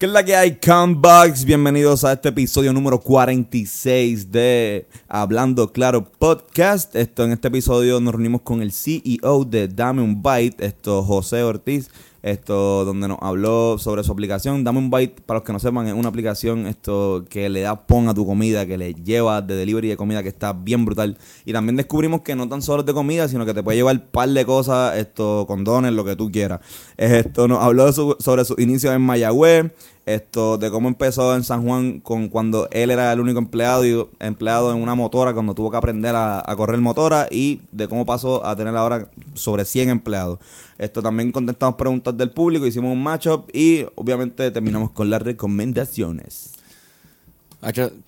¿Qué es la que hay, Combugs? Bienvenidos a este episodio número 46 de Hablando Claro Podcast. Esto, en este episodio nos reunimos con el CEO de Dame un Bite, esto José Ortiz esto donde nos habló sobre su aplicación. Dame un bite, para los que no sepan, es una aplicación esto que le da pon a tu comida, que le lleva de delivery de comida, que está bien brutal. Y también descubrimos que no tan solo es de comida, sino que te puede llevar un par de cosas, esto, condones, lo que tú quieras. Esto nos habló sobre su inicio en Mayagüez, esto de cómo empezó en San Juan con cuando él era el único empleado y empleado en una motora cuando tuvo que aprender a, correr motora y de cómo pasó a tener ahora sobre 100 empleados. Esto también contestamos preguntas del público, hicimos un matchup y obviamente terminamos con las recomendaciones.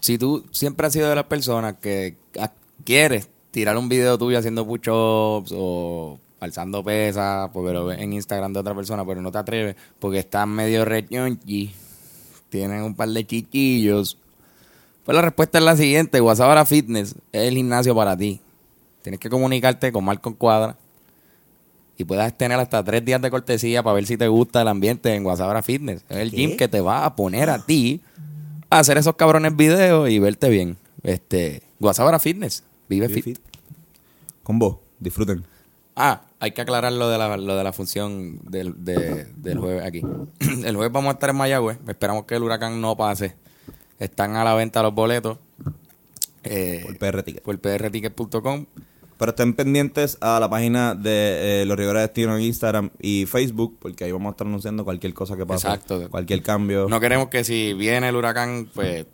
si tú siempre has sido de las personas que quieres tirar un video tuyo haciendo push-ups o alzando pesas, porque lo en Instagram de otra persona, pero no te atreves porque estás medio y tienen un par de chiquillos. Pues la respuesta es la siguiente, WhatsApp Fitness es el gimnasio para ti. Tienes que comunicarte con Marco Cuadra y puedas tener hasta tres días de cortesía para ver si te gusta el ambiente en WhatsApp Fitness. Es el gym que te va a poner a ti a hacer esos cabrones videos y verte bien. Este, WhatsApp Fitness, vive, fit. Con vos, disfruten. Ah, hay que aclarar lo de la, lo de la función del, del jueves aquí. el jueves vamos a estar en Mayagüez. Esperamos que el huracán no pase. Están a la venta los boletos. Eh, por PR Ticket. Por prticket.com. Pero estén pendientes a la página de eh, Los Rivera Destino en Instagram y Facebook, porque ahí vamos a estar anunciando cualquier cosa que pase. Exacto. Cualquier cambio. No queremos que si viene el huracán, pues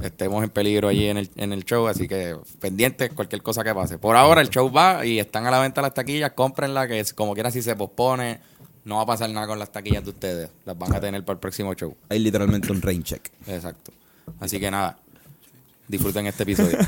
estemos en peligro allí en el, en el show, así que pendientes cualquier cosa que pase. Por ahora el show va y están a la venta las taquillas, cómprenla, que como quiera si se pospone, no va a pasar nada con las taquillas de ustedes, las van a tener para el próximo show. Hay literalmente un rain check. Exacto. Así que nada, disfruten este episodio.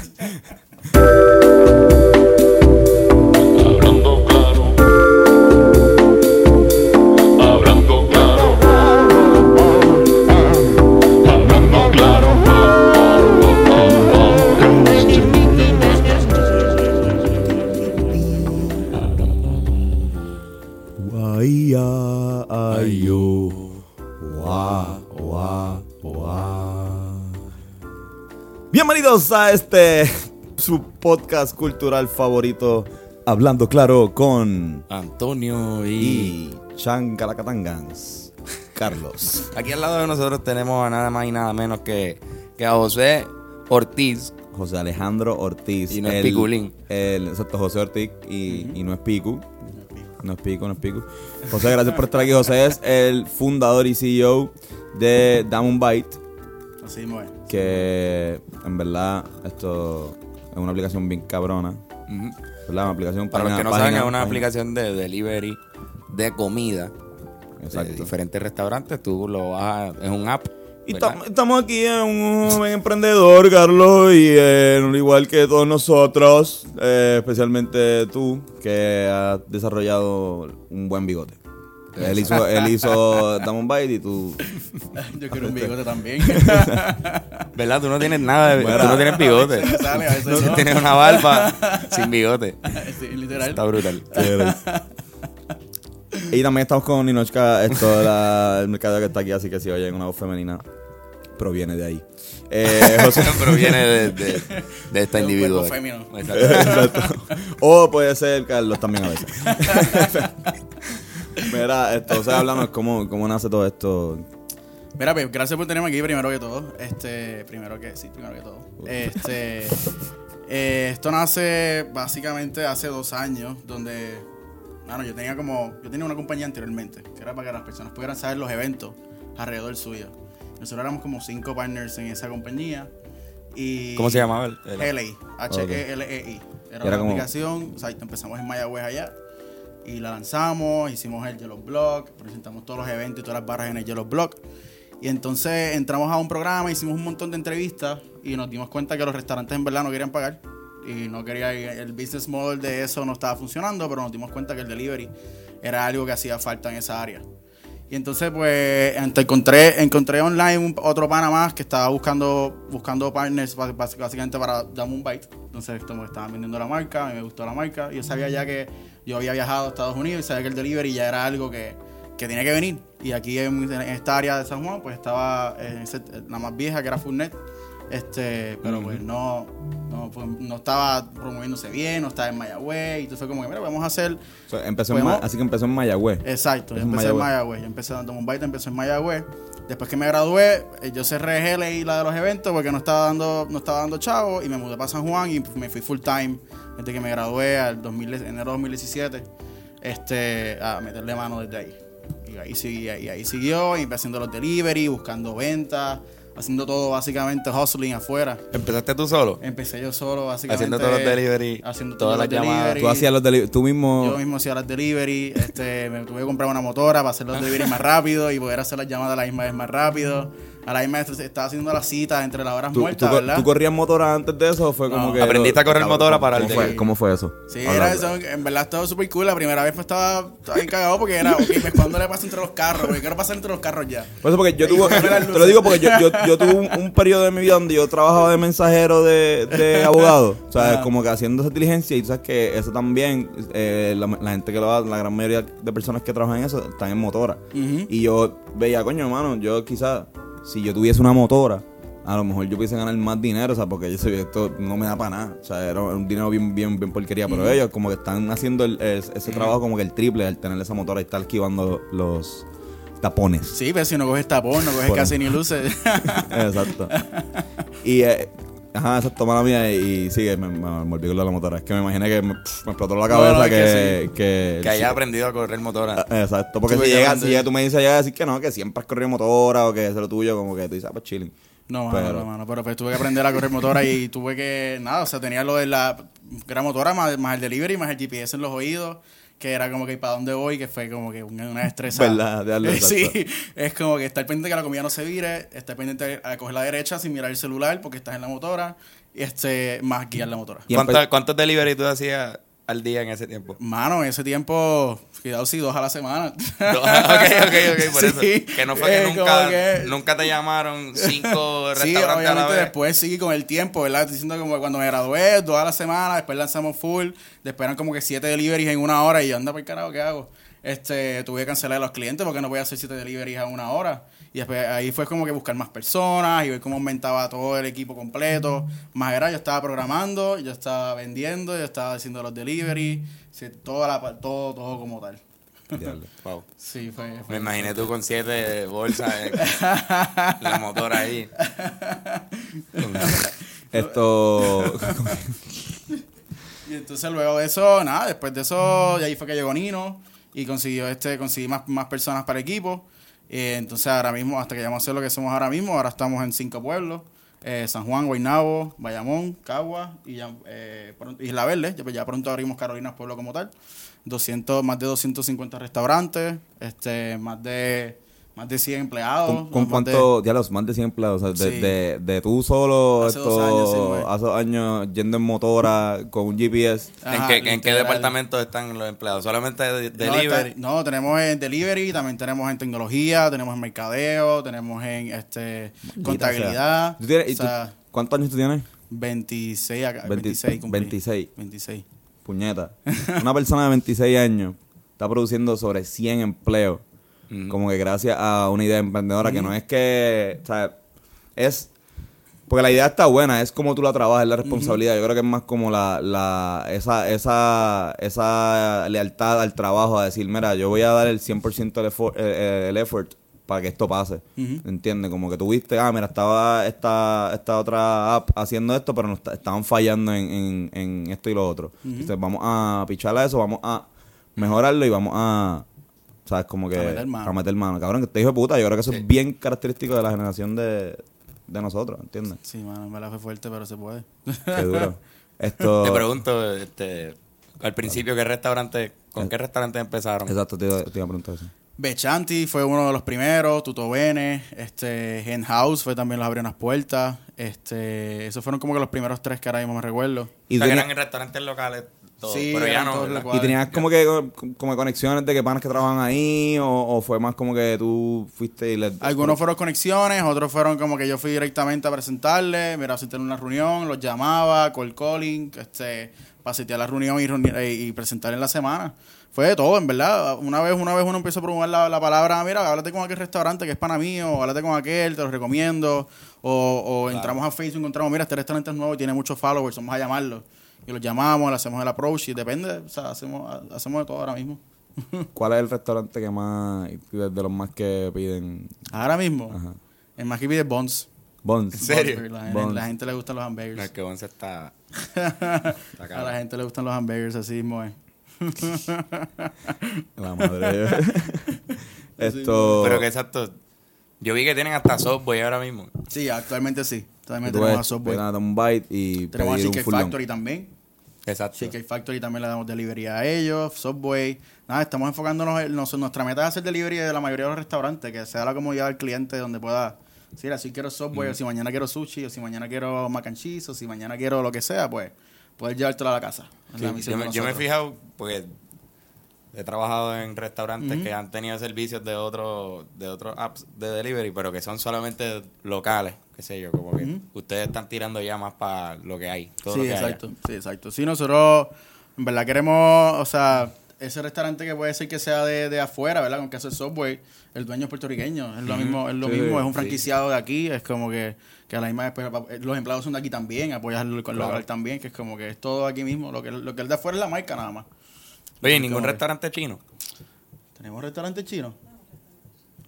Bienvenidos a este su podcast cultural favorito, hablando claro con Antonio y, y Changalacatangans. Carlos. Aquí al lado de nosotros tenemos a nada más y nada menos que, que a José Ortiz. José Alejandro Ortiz. Y no es Piculín. El, exacto, José Ortiz y, y no es Picu. No es Pico, no es Pico. José, gracias por estar aquí. José es el fundador y CEO de Damon Byte. Así muy que en verdad esto es una aplicación bien cabrona. Una aplicación para los que no saben, es una aplicación de delivery de comida. Exacto. De diferentes restaurantes. Tú lo vas es un app. Y estamos aquí en un joven emprendedor, Carlos, y en igual que todos nosotros, eh, especialmente tú, que has desarrollado un buen bigote. Él hizo, él hizo Damon Bite y tú. Yo quiero un bigote también. ¿Verdad? Tú no tienes nada, de, tú no tienes bigote. Tú tienes una barba sin bigote. Sí, literal. Está brutal. y también estamos con Ninochka, esto la, el mercado que está aquí, así que si oyen una voz femenina, proviene de ahí. Eh, José proviene de, de, de esta individuo. Exacto. O puede ser Carlos también a veces. Mira, esto, o sea, háblanos cómo, cómo nace todo esto. Mira, pues, gracias por tenerme aquí primero que todo. Este, primero que, sí, primero que todo. Este, eh, esto nace básicamente hace dos años, donde, bueno, yo tenía como, yo tenía una compañía anteriormente, que era para que las personas pudieran saber los eventos alrededor suyo. Nosotros éramos como cinco partners en esa compañía. Y ¿Cómo se llamaba? El, LA, H-E-L-E-I. Era, una aplicación, o sea, empezamos en Mayagüez allá y la lanzamos, hicimos el Yellow Block, presentamos todos los eventos y todas las barras en el Yellow Block. Y entonces entramos a un programa, hicimos un montón de entrevistas y nos dimos cuenta que los restaurantes en verdad no querían pagar y no quería el business model de eso no estaba funcionando, pero nos dimos cuenta que el delivery era algo que hacía falta en esa área. Y entonces pues encontré encontré online otro pana más que estaba buscando buscando partners básicamente para darme un bite. Entonces estaban vendiendo la marca, a mí me gustó la marca. Yo sabía ya que yo había viajado a Estados Unidos y sabía que el delivery ya era algo que, que tenía que venir. Y aquí en, esta área de San Juan, pues estaba la más vieja, que era Fullnet. Este, pero pues no, no, pues, no, estaba promoviéndose bien, no estaba en Mayagüez. Y entonces fue como que, mira, vamos a hacer. empezó así que empezó en Mayagüez. Exacto, yo empecé en Mayagüez. Yo empecé dando un baile, empezó en Mayagüez. Después que me gradué, eh, yo cerré y la de los eventos porque no estaba dando, no estaba dando chavo y me mudé para San Juan y me fui full time desde que me gradué al 2000, enero de 2017 este, a meterle mano desde ahí. Y ahí, y ahí siguió, y empecé haciendo los delivery, buscando ventas, haciendo todo básicamente hustling afuera. ¿Empezaste tú solo? Empecé yo solo, básicamente. Haciendo todos los delivery. Haciendo todas las llamadas. Tú hacías los delivery, tú mismo. Yo mismo hacía los delivery. Este, me tuve que comprar una motora para hacer los delivery más rápido y poder hacer las llamadas a la misma vez más rápido a la misma estaba haciendo las citas entre las horas muertas, ¿verdad? ¿Tú corrías motora antes de eso o fue como que...? ¿Aprendiste a correr motora para el fue, ¿Cómo fue eso? Sí, era eso, en verdad estaba súper cool. La primera vez me estaba, estaba bien cagado porque era, ok, pues cuando le pasa entre los carros, porque quiero pasar entre los carros ya. Por eso porque yo tuve, te lo digo porque yo, yo, yo tuve un, periodo de mi vida donde yo trabajaba de mensajero de, de abogado, o sea, como que haciendo esa diligencia y tú sabes que eso también, eh, la, gente que lo hace, la gran mayoría de personas que trabajan en eso están en motora. Y yo veía, coño, hermano, yo quizás si yo tuviese una motora, a lo mejor yo pudiese ganar más dinero, o sea, porque yo sé esto no me da para nada. O sea, era un dinero bien, bien, bien porquería. Pero ellos como que están haciendo ese trabajo como que el triple al tener esa motora y estar esquivando los tapones. Sí, pero si no coges tapón, no coges casi ni luces. Exacto. Y eh, Ajá, eso toma la mía y, sigue, me, me, me olvidé la motora. Es que me imaginé que me, explotó la cabeza que, que, que, haya aprendido a correr motora. Ah, exacto, porque si llega, si tú me dices ya decir que no, que siempre has corrido motora o que es lo tuyo, como que tú dices, ah, pues chilling. No, mano, pero, no, mano, pero pues tuve que aprender a correr motora y tuve que, nada, o sea, tenía lo de la gran motora más, más el delivery, más el GPS en los oídos que era como que para dónde voy, que fue como que una estresa. ¿Verdad? sí, es como que estar pendiente que la comida no se vire, estar pendiente a coger la derecha sin mirar el celular porque estás en la motora y este más guiar la motora. ¿Cuántos delivery tú hacías al día en ese tiempo? Mano, en ese tiempo, cuidado, sí, dos a la semana. ok, ok, ok, por eso. Que no fue que, nunca, nunca te llamaron cinco restaurantes sí, a la vez. después sí, con el tiempo, ¿verdad? Diciendo como cuando me gradué, dos a la semana, después lanzamos full, después eran como que siete deliveries en una hora y yo, anda por carajo, ¿qué hago? Este, tuve que cancelar a los clientes porque no voy a hacer siete deliveries en una hora. Y después ahí fue como que buscar más personas y ver cómo aumentaba todo el equipo completo. Más era, yo estaba programando, yo estaba vendiendo, yo estaba haciendo los delivery, toda la, todo, todo como tal. Wow. Sí, fue, Me imaginé tú con siete bolsas en la motora ahí. Esto. y entonces luego de eso, nada, después de eso, y ahí fue que llegó Nino y consiguió este, conseguí más, más personas para equipo. Eh, entonces ahora mismo, hasta que llegamos a ser lo que somos ahora mismo, ahora estamos en cinco pueblos. Eh, San Juan, Guaynabo, Bayamón, Cagua y ya, eh, Isla Verde. Ya, ya pronto abrimos Carolinas Pueblo como tal. 200, más de 250 restaurantes, este, más de más de 100 empleados. ¿Con, cuánto, ya los más de 100 empleados? O sea, de, de, tú solo, hace dos años, hace dos años yendo en motora con un GPS. ¿En qué, ¿en qué departamento están los empleados? ¿Solamente de, delivery? No, tenemos en delivery, también tenemos en tecnología, tenemos en mercadeo, tenemos en este contabilidad. ¿Cuántos años tú tienes? 26, 26, 26. 26. Puñeta. Una persona de 26 años está produciendo sobre 100 empleos como que gracias a una idea emprendedora que no es que, o sea, es... Porque la idea está buena, es como tú la trabajas, es la responsabilidad. Yo creo que es más como la, la, esa, esa, esa lealtad al trabajo, a decir, mira, yo voy a dar el 100% del effort, eh, el effort para que esto pase. ¿Entiendes? Como que tuviste, ah, mira, estaba esta, esta otra app haciendo esto, pero no estaban fallando en, en, esto y lo otro. Entonces vamos a picharle a eso, vamos a mejorarlo y vamos a ¿Sabes? Como que. A meter mano. A meter mano. Cabrón, que te hijo de puta. Yo creo que eso es bien característico de la generación de, de nosotros, ¿entiendes? Sí, mano, me la fue fuerte, pero se puede. Qué duro. Esto... Te pregunto, este, al principio, ¿qué restaurante, ¿con qué restaurante empezaron? Exacto, te iba, te iba a preguntar eso. Bechanti fue uno de los primeros, Tuto Bene, este, Hen House fue también los abrió unas puertas, este, esos fueron como que los primeros tres que ahora mismo me recuerdo. ¿Y o eran restaurantes locales Sí, pero ya no. ¿Y tenías como que como conexiones de que panas que trabajan ahí? O, o fue más como que tú fuiste y les... Algunos fueron conexiones, otros fueron como que yo fui directamente a presentarle, mira, asistir a una reunión, los llamaba, call calling, este, para asistir a la reunión y, eh, y presentar en la semana. Fue de todo, en verdad. Una vez, una vez uno empieza a promover la, la palabra, mira, háblate con aquel restaurante que es pana mío, háblate con aquel, te lo recomiendo. O, o entramos a Facebook y encontramos, mira, este restaurante es nuevo y tiene muchos followers, vamos a llamarlo. Y los llamamos, le hacemos el approach y depende, o sea, hacemos, hacemos de todo ahora mismo. ¿Cuál es el restaurante que más, de los más que piden? Ahora mismo, Ajá. el más que pide Bonds. Bonds. ¿En serio? Bonds, La, Bonds. la gente le gustan los hamburgers. No, es que Bonce está. a cabrón. la gente le gustan los hamburgers, así mismo es. La madre. Esto... Pero que exacto. Yo vi que tienen hasta Subway ahora mismo. Sí, actualmente sí. Actualmente tenemos a Subway. a un bite y Tenemos a. Factory también. Exacto. Cheesecake Factory también le damos delivery a ellos. Subway. Nada, estamos enfocándonos en... nos- nuestra meta es hacer delivery de la mayoría de los restaurantes. Que sea la comodidad del cliente donde pueda... Si así quiero Subway, o si mañana quiero sushi, o si mañana quiero mac and cheese, o si mañana quiero lo que sea, pues... Poder llevártelo a la casa. Sí, yo, me, yo me he fijado, porque he trabajado en restaurantes que han tenido servicios de otros de otros apps de delivery, pero que son solamente locales, qué sé yo, como que ustedes están tirando ya más para lo que hay. Todo sí, lo que haya. exacto. Sí, exacto. Sí, nosotros en verdad queremos, o sea, ese restaurante que puede ser que sea de, de afuera, ¿verdad? Con que hace Subway, el dueño es puertorriqueño, es lo mismo, es lo Sí, mismo, es un sí. franquiciado de aquí, es como que, que a la misma vez, pues, los empleados son de aquí también, apoyas el, el Claro. local también, que es como que es todo aquí mismo, lo que, lo que es de afuera es la marca nada más. Oye, ningún que- restaurante chino. ¿Tenemos restaurante chino?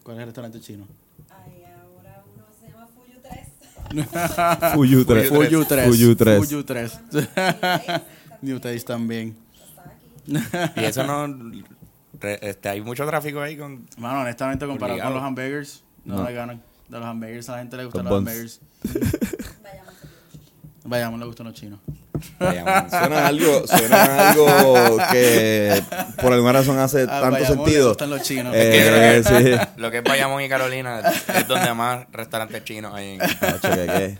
¿Cuál es el restaurante chino? Ay, ahora uno se llama Fuyu 3. Fuyu 3. Fuyu 3. Fuyu 3. Fuyu 3. New Taste también. Y eso no. re- este, hay mucho tráfico ahí con. Mano, honestamente, comparado con los hamburgers, no, No. le ganan. De los hamburgers a la gente le gustan Los los, hamburgers. Vayamos. Le gustan los chinos. Bayamón. Suena algo, suena algo que por alguna razón hace A tanto Bayamón sentido. gustan los chinos. Eh, que sí. Lo que es Bayamón y Carolina es donde más restaurantes chinos hay. En,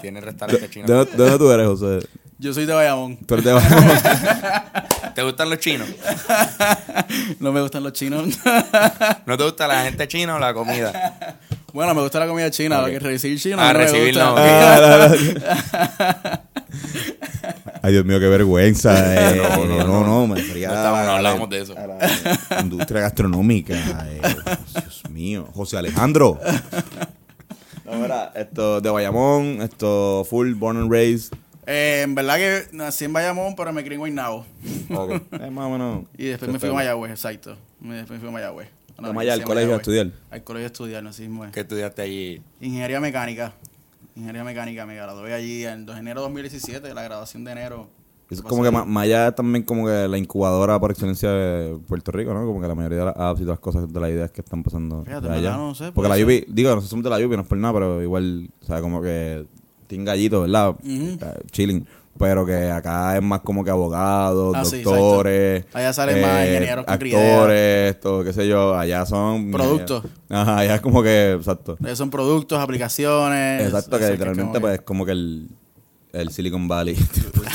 tiene ¿De, restaurantes chinos. de, de dónde tú eres, José? Yo soy de Bayamón. Tú eres de Bayamón. ¿Te gustan los chinos? no me gustan los chinos. ¿No te gusta la gente china o la comida? Bueno, me gusta la comida china. Ok. Lo que recibir chino Ah, no recibir no. Ah, no, no. Ay, Dios mío, qué vergüenza. eh. No, no, No, no, no. me refería No a estábamos- la- no hablábamos de eso. a la industria gastronómica. eh. Dios mío. José Alejandro. No, mira, esto de Bayamón, esto full born and raised. Eh, en verdad que nací en Bayamón, pero me crié en Guaynabo. Ok. Más o menos. Y después me fui a Mayagüez, exacto. Después me fui a Mayagüez. Vamos allá al colegio a estudiar. Al colegio a estudiar, mismo es. ¿Qué estudiaste allí? Ingeniería mecánica. Ingeniería mecánica, me gradué allí en de enero de 2017, la graduación de enero. Es como que Ma- Maya es también como que la incubadora por excelencia de Puerto Rico, ¿no? Como que la mayoría de las apps y todas las cosas de las ideas que están pasando Fíjate, allá. no sé, Porque puede la. UPI, digo, nosotros somos de la UPI, no es por nada, pero igual, o sea, como que tiene gallito, ¿verdad? Eh, Chilling. Pero que acá es más como que abogados, Ah, doctores. Allá salen más ingenieros con Actores, esto, qué sé yo. Allá son... Productos. Ajá, allá es como que, exacto. Eh, Son productos, aplicaciones. Exacto, que literalmente como pues es como que el, el Silicon Valley.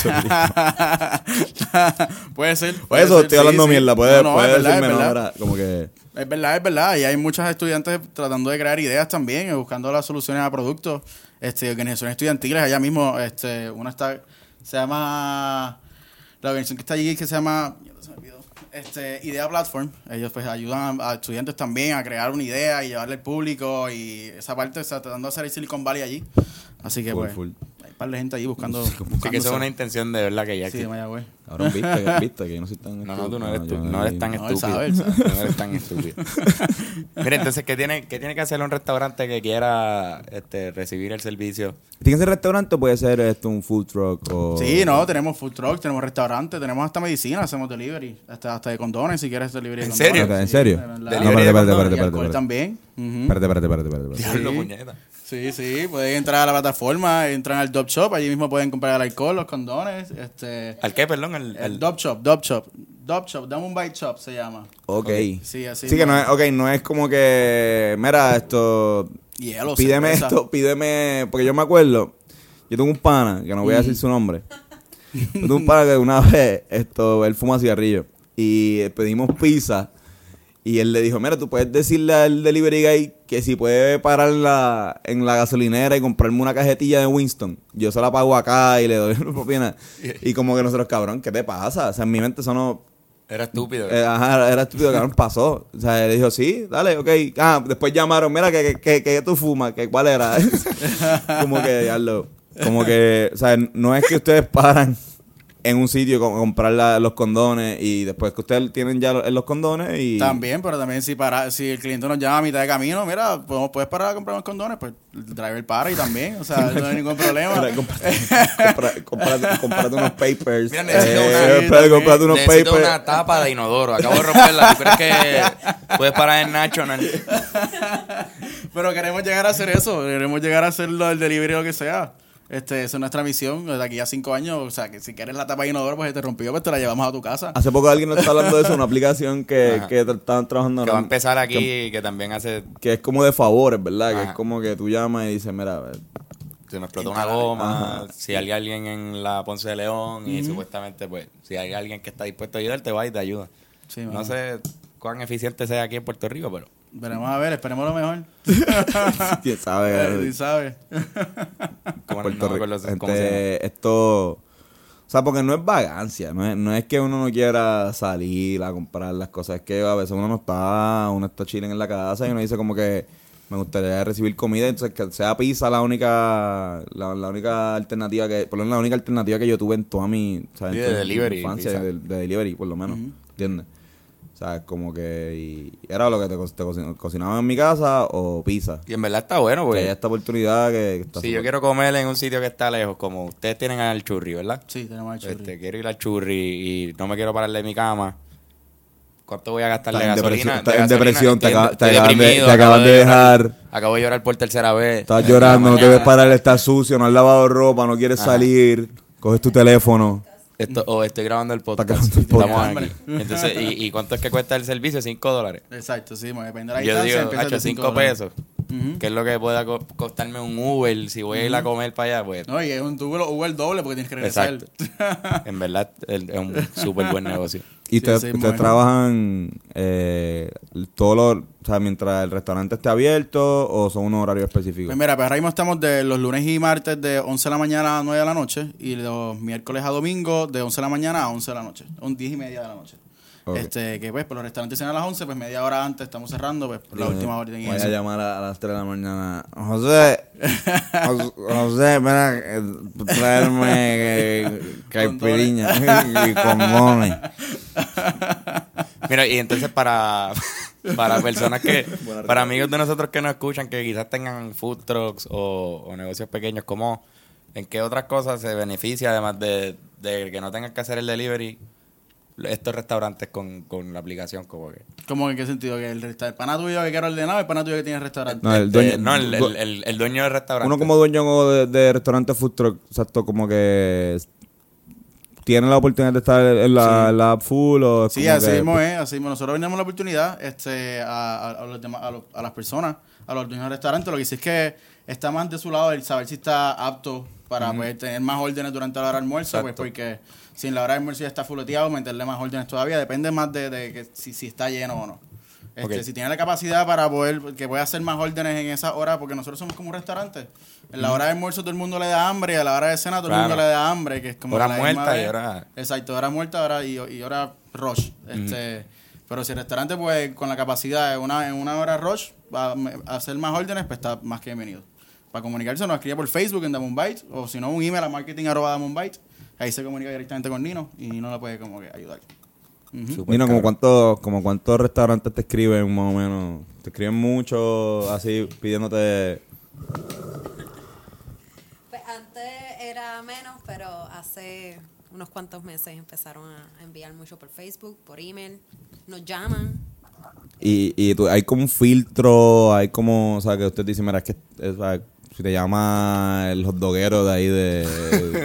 puede ser. Por eso ser, estoy hablando sí. mierda, puede, No, no, puede verdad, decirme no, ahora, como que... Es verdad, es verdad. Y hay muchos estudiantes tratando de crear ideas también, eh, buscando las soluciones a productos. Este, organizaciones estudiantiles, allá mismo, este, una está, se llama, la organización que está allí, que se llama, este, Idea Platform. Ellos pues ayudan a, a estudiantes también a crear una idea y llevarle al público y esa parte, o sea, tratando de hacer el Silicon Valley allí. Así que Full, pues, full. Par de gente allí buscando. Sí, que eso es una intención de verdad que ya Sí, existe. Mayagüez. Cabrón, viste, que- viste que yo no soy tan No, no, tú no eres, tú, no eres tan No, él estúpido. sabe, él sabe. No eres tan estúpido. Mira, entonces, ¿qué tiene, ¿qué tiene que hacer un restaurante que quiera este, recibir el servicio? ¿Tiene que ser restaurante o puede ser esto un food truck o...? Sí, no, tenemos food truck, tenemos restaurante, tenemos hasta medicina, hacemos delivery, hasta, hasta de condones si quieres delivery de ¿En serio? ¿En serio? No, Delivery espérate, de espérate, espérate, Y alcohol espérate. también. Espérate, espérate, espérate. Diablo, puñeta. Sí, sí, pueden entrar a la plataforma, entran al Dop Shop, allí mismo pueden comprar el alcohol, los condones, este... ¿Al qué, perdón? El, El el- Dop Shop, Dop Shop, Dop Shop, Dame un Bite Shop se llama. Ok. Sí, así. Sí, que no es, ok, no es como que, mira, esto, Hielo, pídeme cerveza. esto, pídeme, porque yo me acuerdo, yo tengo un pana, que no voy a decir su nombre, Tengo un para que una vez, esto, él fuma cigarrillo. Y pedimos pizza. Y él le dijo, mira, tú puedes decirle al delivery guy que si puede parar en la, en la gasolinera y comprarme una cajetilla de Winston. Yo se la pago acá y le doy una propina. Y como que nosotros, cabrón, ¿qué te pasa? O sea, en mi mente eso no... Era estúpido. Eh, ajá, era estúpido, cabrón, pasó. O sea, él dijo, sí, dale, ok. Ah, después llamaron, mira, que, que, que, tú fumas, que cuál era. como que, ya lo... Como que, o sea, no es que ustedes paran en un sitio con, comprar la- los condones y después que ustedes tienen ya los, los condones y... También, pero también si para, si el cliente nos llama a mitad de camino, mira, podemos, puedes parar a comprar unos condones, pues el driver para y también, o sea, no hay ningún problema. Mira, cómprate, compra- cómprate- cómprate unos papers. Mira, necesito Eh, una- cómprate unos Necesito papers. una tapa de inodoro. Acabo de romperla. ¿Tú crees que puedes parar en National? Pero queremos llegar a hacer eso, queremos llegar a hacerlo el delivery o lo que sea. Este, esa es nuestra misión, de aquí a cinco años, o sea, que si quieres la tapa de inodoro, pues se te rompió, pues te la llevamos a tu casa. Hace poco alguien nos está hablando de eso, una aplicación que, Ajá. que estaban trabajando Que va a empezar aquí, que también hace... que es como de favores, ¿verdad? Que es como que tú llamas y dices, mira, eh, Se me explotó una goma. Ajá. Si hay alguien en la Ponce de León y supuestamente, pues, si hay alguien que está dispuesto a ayudarte, va y te ayuda. Sí, no sé cuán eficiente sea aquí en Puerto Rico, pero... Veremos a ver, esperemos lo mejor. quién sabe. Sí, sabes. Como Puerto no Rico. Este, esto, o sea, porque no es vagancia, no es, no es que uno no quiera salir a comprar las cosas, es que a veces uno no está, uno está chilling en la casa y uno dice como que me gustaría recibir comida, entonces que sea pizza la única, la, la única alternativa que, por lo menos la única alternativa que yo tuve en toda mi, o sea, en Sí, de mi delivery, infancia, de, de delivery, por lo menos, ¿entiendes? O sea, como que y era lo que te, co- te cocin- cocinaba en mi casa o pizza. Y en verdad está bueno, Porque hay porque... esta oportunidad que, que está Si yo quiero comer en un sitio que está lejos, como ustedes tienen al churri, ¿verdad? Sí, tenemos el churri. Este, quiero ir al churri y no me quiero parar de mi cama. ¿Cuánto voy a gastar de Estás en gasolina? depresión, estás De en depresión, te acaba- acaban de- deprimido, te acabo acaban de llorar- dejar. Acabo de llorar por tercera vez. Estás llorando, no te ves parar, estás sucio, no has lavado ropa, no quieres salir, coges tu teléfono. Esto, o estoy grabando el podcast. Estamos aquí. Entonces, ¿y, y cuánto es que cuesta el servicio? ¿Cinco dólares? Exacto, sí, depende de la Yo digo, empieza hacho, de cinco dólares. pesos. Ujú. Que es lo que pueda co- costarme un Uber si voy a ir a comer para allá, pues. No, y es un Uber doble porque tienes que regresar. Exacto. En verdad, es un súper buen negocio. Y ustedes, sí, bueno. trabajan eh, todo lo, o sea, mientras el restaurante esté abierto o son unos horarios específicos. Pues mira, pues ahora mismo estamos de los lunes y martes de 11 de la mañana a 9 de la noche y los miércoles a domingo de 11 de la mañana a 11 de la noche, un 10 y media de la noche. Este, que pues, por los restaurantes cierran a las 11, pues media hora antes estamos cerrando, pues por la Bien. última hora. y Voy a llamar a, a las 3 de la mañana. José, Jos- José, mira, eh, traerme eh, caipiriña y condones. Mira, y entonces para, para personas que, para amigos de nosotros que nos escuchan, que quizás tengan food trucks o, o negocios pequeños, ¿cómo, ¿en qué otras cosas se beneficia además de, de que no tengan que hacer el delivery estos restaurantes con, con la aplicación? Como que, ¿Cómo en qué sentido? Que el, resta- el pana tuyo que quiere ordenar, el pana tuyo que tiene restaurante. No, el Este, dueño, no, el, el- el- el dueño del restaurante. Uno como dueño de, de restaurante food truck, exacto, como que tiene la oportunidad de estar en la, en la app full o es Sí, como así que- mismo es, así mismo. Nosotros vendemos la oportunidad este, a, a, a los demás- a, los- a las personas, a los dueños del restaurante. Lo que sí es que está más de su lado el saber si está apto para poder tener más órdenes durante la hora de almuerzo, pues Exacto. porque si en la hora de almuerzo ya está fuleteado, meterle más órdenes todavía. Depende más de, de que si, si está lleno o no. Este, Ok. Si tiene la capacidad para poder, que pueda hacer más órdenes en esa hora, porque nosotros somos como un restaurante. En la hora de almuerzo todo el mundo le da hambre y a la hora de cena todo el mundo le da hambre, que es como Hora la muerta y hora- Exacto, hora muerta hora y, y hora rush. Este, Pero si el restaurante, pues, con la capacidad en una, en una hora rush, va a hacer más órdenes, pues está más que bienvenido. Para comunicarse, nos escribe por Facebook en Damon Byte, o si no, un email a marketing arroba Damon Byte. Ahí se comunica directamente con Nino y Nino le puede como que ayudar. Ujú. Súper Mira, como cuántos, como cuántos restaurantes te escriben más o menos. Te escriben mucho así pidiéndote. Pues antes era menos, pero hace unos cuantos meses empezaron a enviar mucho por Facebook, por email, nos llaman. Y, y tú- hay como un filtro, hay como, o sea, que usted dice, mira, es que es, si te llama el hotdoguero de ahí de,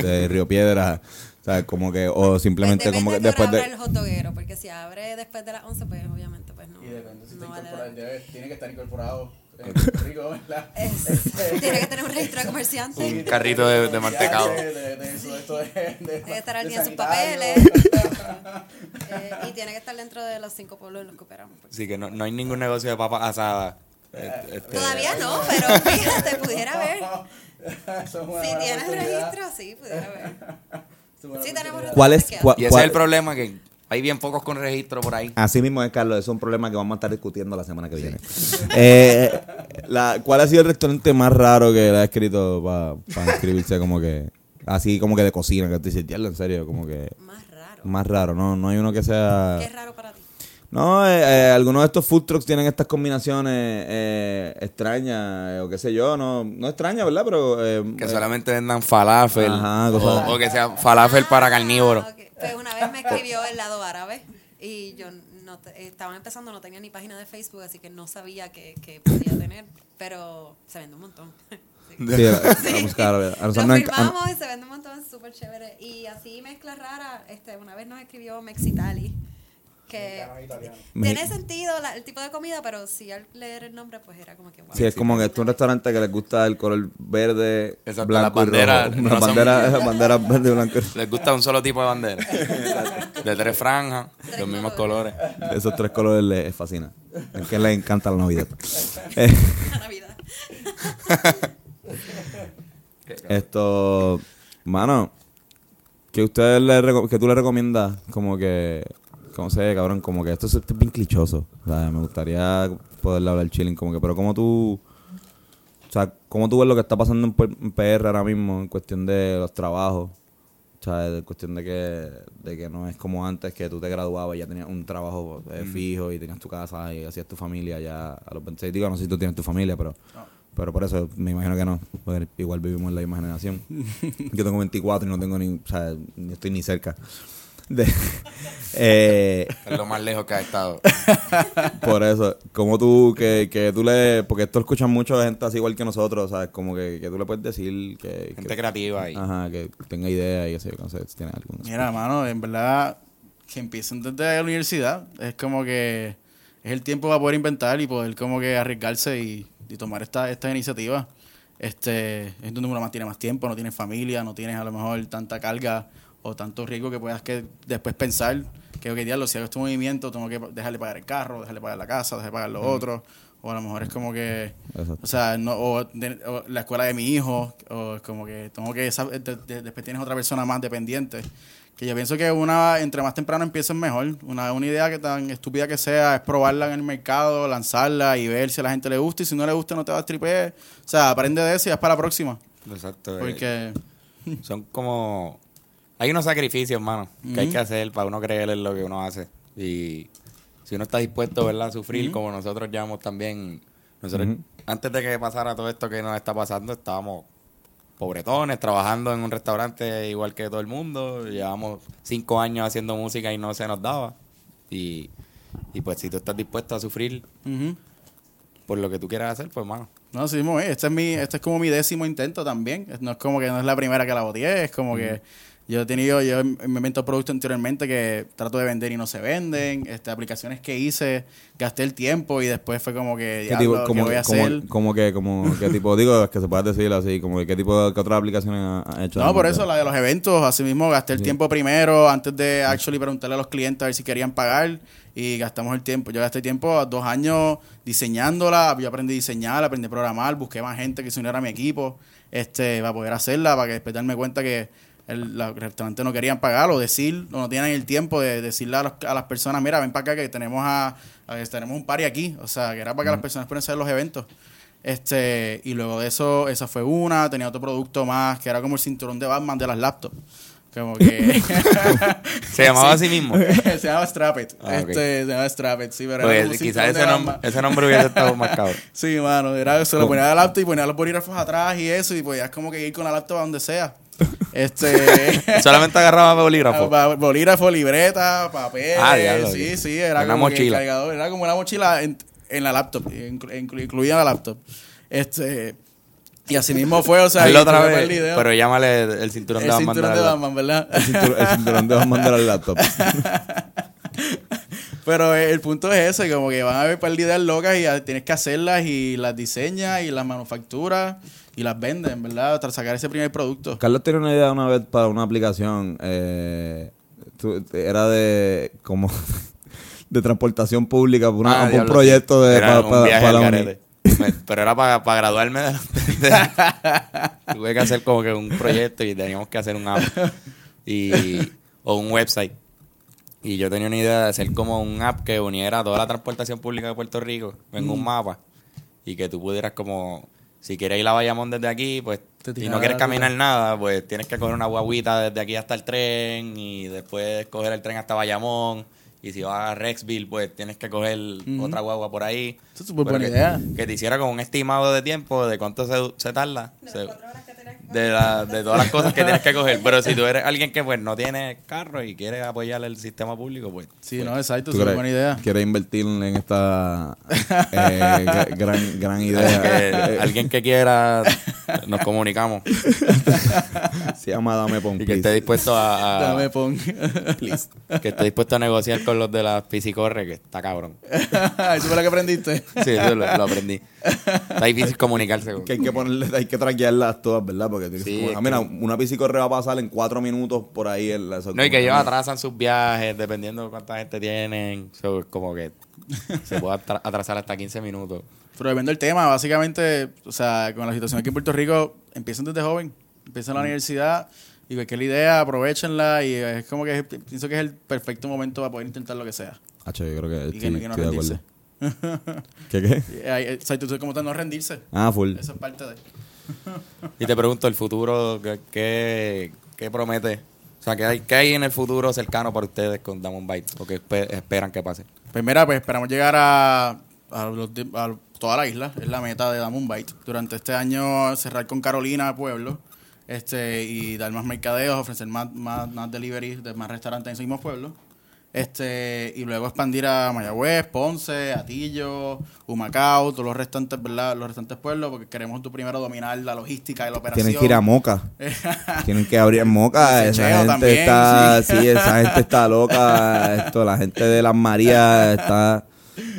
de Río Piedra, o sea, como que, o simplemente Pues como que depende después de... el hotdoguero, porque si abre después de las 11, pues obviamente pues no, no vale la- tiene que estar incorporado Rico, tiene que tener un registro de comerciante. Un carrito de, de mantecado. Tiene que estar al día en sus papeles. eh, y tiene que estar dentro de los cinco pueblos en los que operamos. Así que no, no hay ningún negocio de papas asadas. Este, Todavía no, pero fíjate, pudiera ver. Si tienes registro, sí, pudiera ver. Sí, tenemos ¿Cuál es, cua, y ese es el problema que hay bien pocos con registro por ahí. Así mismo es, Carlos. Es un problema que vamos a estar discutiendo la semana que viene. eh, la, ¿Cuál ha sido el restaurante más raro que le ha escrito para inscribirse como que... Así como que de cocina, que te dices, en serio, como que... Más raro. Más raro, ¿no? No hay uno que sea... ¿Qué es raro para ti? No, eh, eh, algunos de estos food trucks tienen estas combinaciones eh, extrañas, eh, o qué sé yo, no, no extrañas, ¿verdad? Pero eh, que solamente vendan falafel Ajá, o, o, que sea falafel para ah, carnívoros. Okay. Pues una vez me escribió el lado árabe y yo no estaba empezando, no tenía ni página de Facebook, así que no sabía que, que podía tener, pero se vende un montón. Sí, sí, a buscar, a Lo firmamos y se vende un montón, súper chévere. Y así mezcla rara, este, una vez nos escribió Mexitali que tiene sentido el tipo de comida, pero si al leer el nombre, pues era como que... sí, es como que es un restaurante que les gusta el color verde, Exacto, blanco bandera, y rojo. bandera, bandera verde y blanco. Les gusta un solo tipo de bandera. de tres franjas, los mismos colores. Esos tres colores les fascina. Es que les encanta la Navidad. la Navidad. Esto, mano, que ustedes le que tú le recomiendas como que como sé, cabrón, como que esto es, bien clichoso. O sea, me gustaría poderle hablar chilling, como que, pero como tú, o sea, cómo tú ves lo que está pasando en PR ahora mismo en cuestión de los trabajos. O sea, en cuestión de que, de que no es como antes que tú te graduabas y ya tenías un trabajo eh, fijo y tenías tu casa y hacías tu familia ya a los 26. Digo, no sé si tú tienes tu familia, pero, pero por eso me imagino que no. igual vivimos en la misma generación. Yo tengo 24 y no tengo ni, o sea, ni estoy ni cerca. De, eh, es lo más lejos que ha estado. Por eso, como tú, que, que tú le. Porque esto escuchan mucho gente así igual que nosotros, ¿sabes? Como que, que tú le puedes decir que. Gente creativa ahí. Ajá, que tenga idea y que no sé, si tiene alguna. Mira, mano, en verdad, que empiecen desde la universidad. Es como que. Es el tiempo para poder inventar y poder, como que arriesgarse y, y tomar esta, esta iniciativa. Este, es donde uno más tiene más tiempo, no tienes familia, no tienes a lo mejor tanta carga o tanto riesgo que puedas que después pensar que, ok, diablo, si hago este movimiento, tengo que dejarle pagar el carro, dejarle pagar la casa, dejarle pagar lo otro. O a lo mejor es como que, o sea, no, o, la escuela de mi hijo, o es como que tengo que, después tienes otra persona más dependiente. Que yo pienso que una, entre más temprano empiecen mejor. Una, una idea que tan estúpida que sea es probarla en el mercado, lanzarla y ver si a la gente le gusta. Y si no le gusta, no te vas a tripear. O sea, aprende de eso y es para la próxima. Exacto. Eh. Porque... Son como hay unos sacrificios, mano, que hay que hacer para uno creer en lo que uno hace. Y si uno está dispuesto, ¿verdad?, a sufrir, como nosotros llevamos también. Nosotros, antes de que pasara todo esto que nos está pasando, estábamos pobretones, trabajando en un restaurante igual que todo el mundo. Llevamos cinco años haciendo música y no se nos daba. Y, y pues si tú estás dispuesto a sufrir por lo que tú quieras hacer, pues, mano. No, sí, este es, mi, este es como mi décimo intento también. No es como que no es la primera que la boteé, es como que yo he tenido, yo me invento productos anteriormente que trato de vender y no se venden. Este, aplicaciones que hice, gasté el tiempo y después fue como que, ¿Qué, tipo, como, voy a hacer? Como que, como, ¿qué tipo? Digo, que se puede decir así, como ¿qué tipo, qué otras aplicaciones ha hecho? No, por eso, la de los eventos, así mismo gasté el tiempo primero, antes de actually preguntarle a los clientes a ver si querían pagar y gastamos el tiempo. Yo gasté tiempo dos años diseñándola, yo aprendí a diseñar, aprendí a programar, busqué más gente que se uniera a mi equipo, este, para poder hacerla, para que después darme cuenta que el, restaurante no querían pagar o decir, o no tienen el tiempo de decirle a, a las personas, mira, ven para acá que tenemos a, tenemos un party aquí, o sea, que era para que las personas puedan hacer los eventos. Este, y luego de eso, esa fue una, tenía otro producto más, que era como el cinturón de Batman de las laptops. Como que. ¿Se llamaba así mismo? se llamaba Strappet. Ah, este, Se llamaba Strappet, sí, pero pues, quizás ese, nombre, ese nombre hubiese estado marcado. sí, mano. Era, se lo ponía la laptop y ponía los bolígrafos atrás y eso, y podías como que ir con la laptop a donde sea. Este. Solamente agarraba bolígrafo. bolígrafo, libreta, papel. Ah, sí, sí. Era una como mochila. era como una mochila en, en la laptop. incluía la laptop. Este. Y así mismo fue, o sea, otra vez, pero llámale el cinturón de Batman. El cinturón de Batman, ¿verdad? El cinturón, de Batman de la laptop. Pero el punto es ese, como que van a haber par de ideas locas y tienes que hacerlas y las diseñas y las manufacturas y las venden, ¿verdad? Tras sacar ese primer producto. Carlos tiene una idea una vez para una aplicación. Eh, era de como de transportación pública, una, ah, un proyecto de para, para, Pero era para, para graduarme. Tuve que hacer como que un proyecto y teníamos que hacer un app y, o un website. Y yo tenía una idea de hacer como un app que uniera toda la transportación pública de Puerto Rico en un mm. mapa y que tú pudieras como, si quieres ir a Bayamón desde aquí, pues si no quieres caminar nada, pues tienes que coger una guaguita desde aquí hasta el tren y después coger el tren hasta Bayamón y si vas a Rexville, pues tienes que coger otra guagua por ahí. Eso es súper buena idea. Que te hiciera como un estimado de tiempo de cuánto se, se tarda. De, la, de todas las cosas que tienes que coger. Pero si tú eres alguien que pues no tiene carro y quiere apoyar el sistema público, pues. Sí, pues, no, exacto, es una buena idea. Quieres invertir en esta eh, gran, gran idea. alguien que quiera, nos comunicamos. Se llama Dame Pon. Y que esté dispuesto a. Dame Pon. Please. Que esté dispuesto a negociar con los de la Piscicorre, que está cabrón. ¿Eso fue lo que aprendiste? Sí, eso lo, aprendí. Está difícil comunicarse. Que hay que ponerle, hay que traquearlas todas, ¿verdad? Porque sí, mira, una piscicorre va a pasar en cuatro minutos por ahí. En la, no, y que ellos atrasan sus viajes dependiendo de cuánta gente tienen. como que se puede atrasar hasta 15 minutos. Pero depende del tema, básicamente, o sea, con la situación aquí en Puerto Rico, empiezan desde joven, empiezan la mm. universidad y cualquier idea, aprovechenla y es como que pienso que es el perfecto momento para poder intentar lo que sea. Ah, yo creo que, y que, no rendirse. ¿Qué qué? O sea, tú cómo no rendirse. Ah, full. Eso es parte de... y te pregunto, ¿el futuro qué, qué, promete? O sea, ¿qué hay, ¿qué hay en el futuro cercano para ustedes con Damon Byte? ¿O qué esperan que pase? Pues mira, pues esperamos llegar a, a, toda la isla. Es la meta de Damon Byte. Durante este año cerrar con Carolina, Pueblo. Este, y dar más mercadeos, ofrecer más, más, más delivery de más restaurantes en esos mismos pueblos. Este, y luego expandir a Mayagüez, Ponce, Atillo, Humacao, todos los restantes, ¿verdad? Los restantes pueblos, porque queremos tú primero dominar la logística y la operación. Tienen que ir a Moca. Tienen que abrir Moca. esa gente está, sí. esa gente está loca. Esto, la gente de las Marías está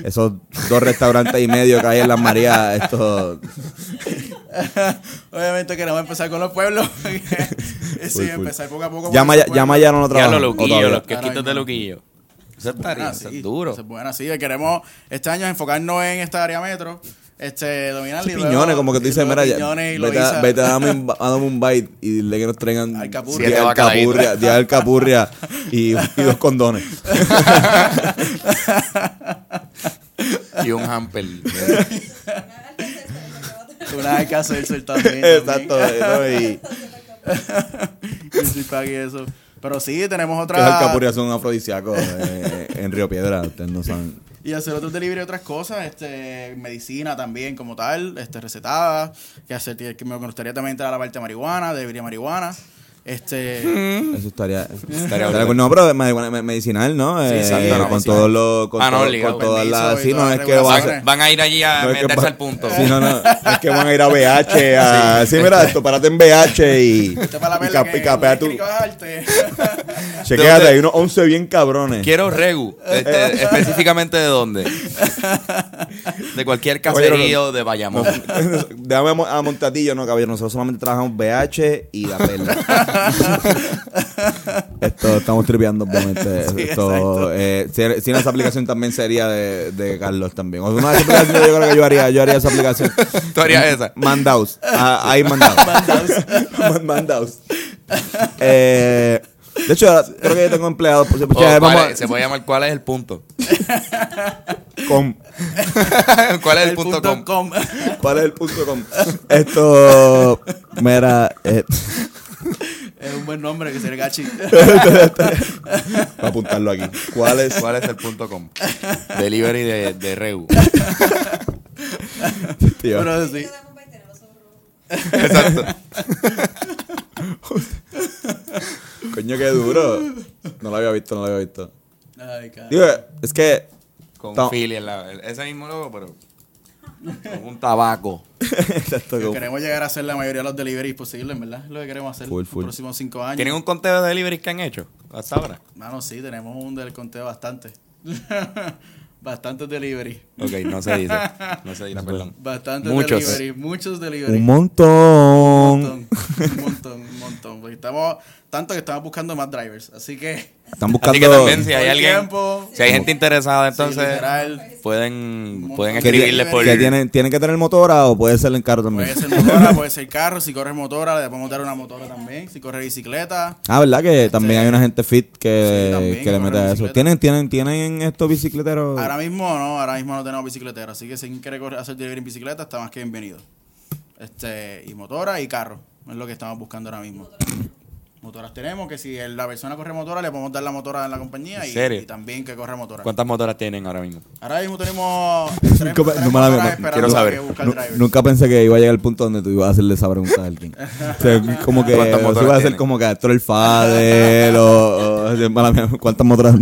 esos dos restaurantes y medio que hay en Las Marías, esto... Obviamente queremos empezar con los pueblos. sí, empezar poco a poco. Llama, llama ya no lo trabajan. los Luquillo, los quesitos de Luquillo. Eso estaría duro. Eso es bueno, sí. Queremos este año enfocarnos en esta área metro este, dominar y piñones, como que tú dices, mira, ya, vete, a, vete a, darme un, a darme un bite y dile que nos traigan alcapurria, alcapurria, diez alcapurria y, y dos condones. y un hamper. Una vez que hacerse también. Exacto. ¿no? Y, y eso. Pero sí, tenemos otra. Las alcapurrias son afrodisíacos eh, en Río Piedra, ustedes no saben. Y hacer otros delivery otras cosas, este, medicina también como tal, este, recetada, que hacer, que me gustaría también entrar a la parte de marihuana, de marihuana. Este. Eso estaría. estaría no, pero medicinal, ¿no? Sí, eh, con todos los. Con, ah, no, con todas las. Sí, no, es que van, van, a ir allí a meterse al punto. Sí, no, no. Es que van a ir a BH. A, sí, mira, esto, párate en BH y. y, capea tu. Chequéate, hay unos 11 bien cabrones. Quiero Regu. Este, específicamente de dónde. De cualquier caserío de Bayamón. Déjame a Montatillo, no, caballero. Nosotros solamente trabajamos BH y la perla. esto estamos tripeando, obviamente. esto, eh, si, esa aplicación también sería de, de Carlos también. O una aplicación yo creo que yo haría, yo haría esa aplicación. ¿Tú harías esa? Mandaus. Ah, ahí Mandaus. Mandaus. Mandaus. Eh, de hecho, creo que yo tengo empleados. Pues, oh, se puede llamar ¿Cuál es el punto? com. ¿Cuál es el, punto, com? ¿Cuál es el punto com? Esto, mira, eh, es un buen nombre que sería Gachi. a apuntarlo aquí. ¿Cuál es? ¿Cuál es el punto com? Delivery de, de Reu. Tío. Pero sí. Exacto. Coño, qué duro. No lo había visto, no lo había visto. Ay, Digo, es que. Con Philly, ese mismo logo, pero un tabaco. Queremos llegar a hacer la mayoría de los deliveries posibles, ¿verdad? Es lo que queremos hacer en los próximos cinco años. ¿Tienen un conteo de deliveries que han hecho hasta ahora? Mano, sí, tenemos un del conteo bastante. Bastantes delivery. Ok, no se dice. No se dice, perdón. Bastantes Muchos. delivery. Muchos delivery. Un montón. Un montón. Un montón, un montón. Porque estamos, tanto que estamos buscando más drivers. Así que. Están buscando. Así que también si hay alguien, tiempo. si hay gente interesada, entonces literal. pueden, pueden escribirle por... que tienen, tienen que tener motora o puede ser en carro también. Puede ser motora, puede ser carro. Si corres motora, le podemos dar una motora también. Si corres bicicleta. Ah, ¿verdad? Que también hay una gente fit que, Sí, también, que le mete a eso. ¿Tienen, tienen, ¿Tienen estos bicicleteros? Ahora mismo no, ahora mismo no tenemos bicicletero. Así que si alguien quiere correr- hacer delivery en bicicleta, está más que bienvenido. Este, y motora y carro. Es lo que estamos buscando ahora mismo. Motoras tenemos, que si la persona corre motora, le podemos dar la motora en la compañía ¿En y, serio? y también que corre motora. ¿Cuántas motoras tienen ahora mismo? Ahora mismo tenemos tres, Nunca tres no, motoras quiero saber. nunca pensé que iba a llegar el punto donde tú ibas a hacerle esa pregunta a alguien. O sea, como que ¿Cuántas eso motoras iba a ser tienen? como que esto el Fadel o, o- mala mía, ¿cuántas motoras?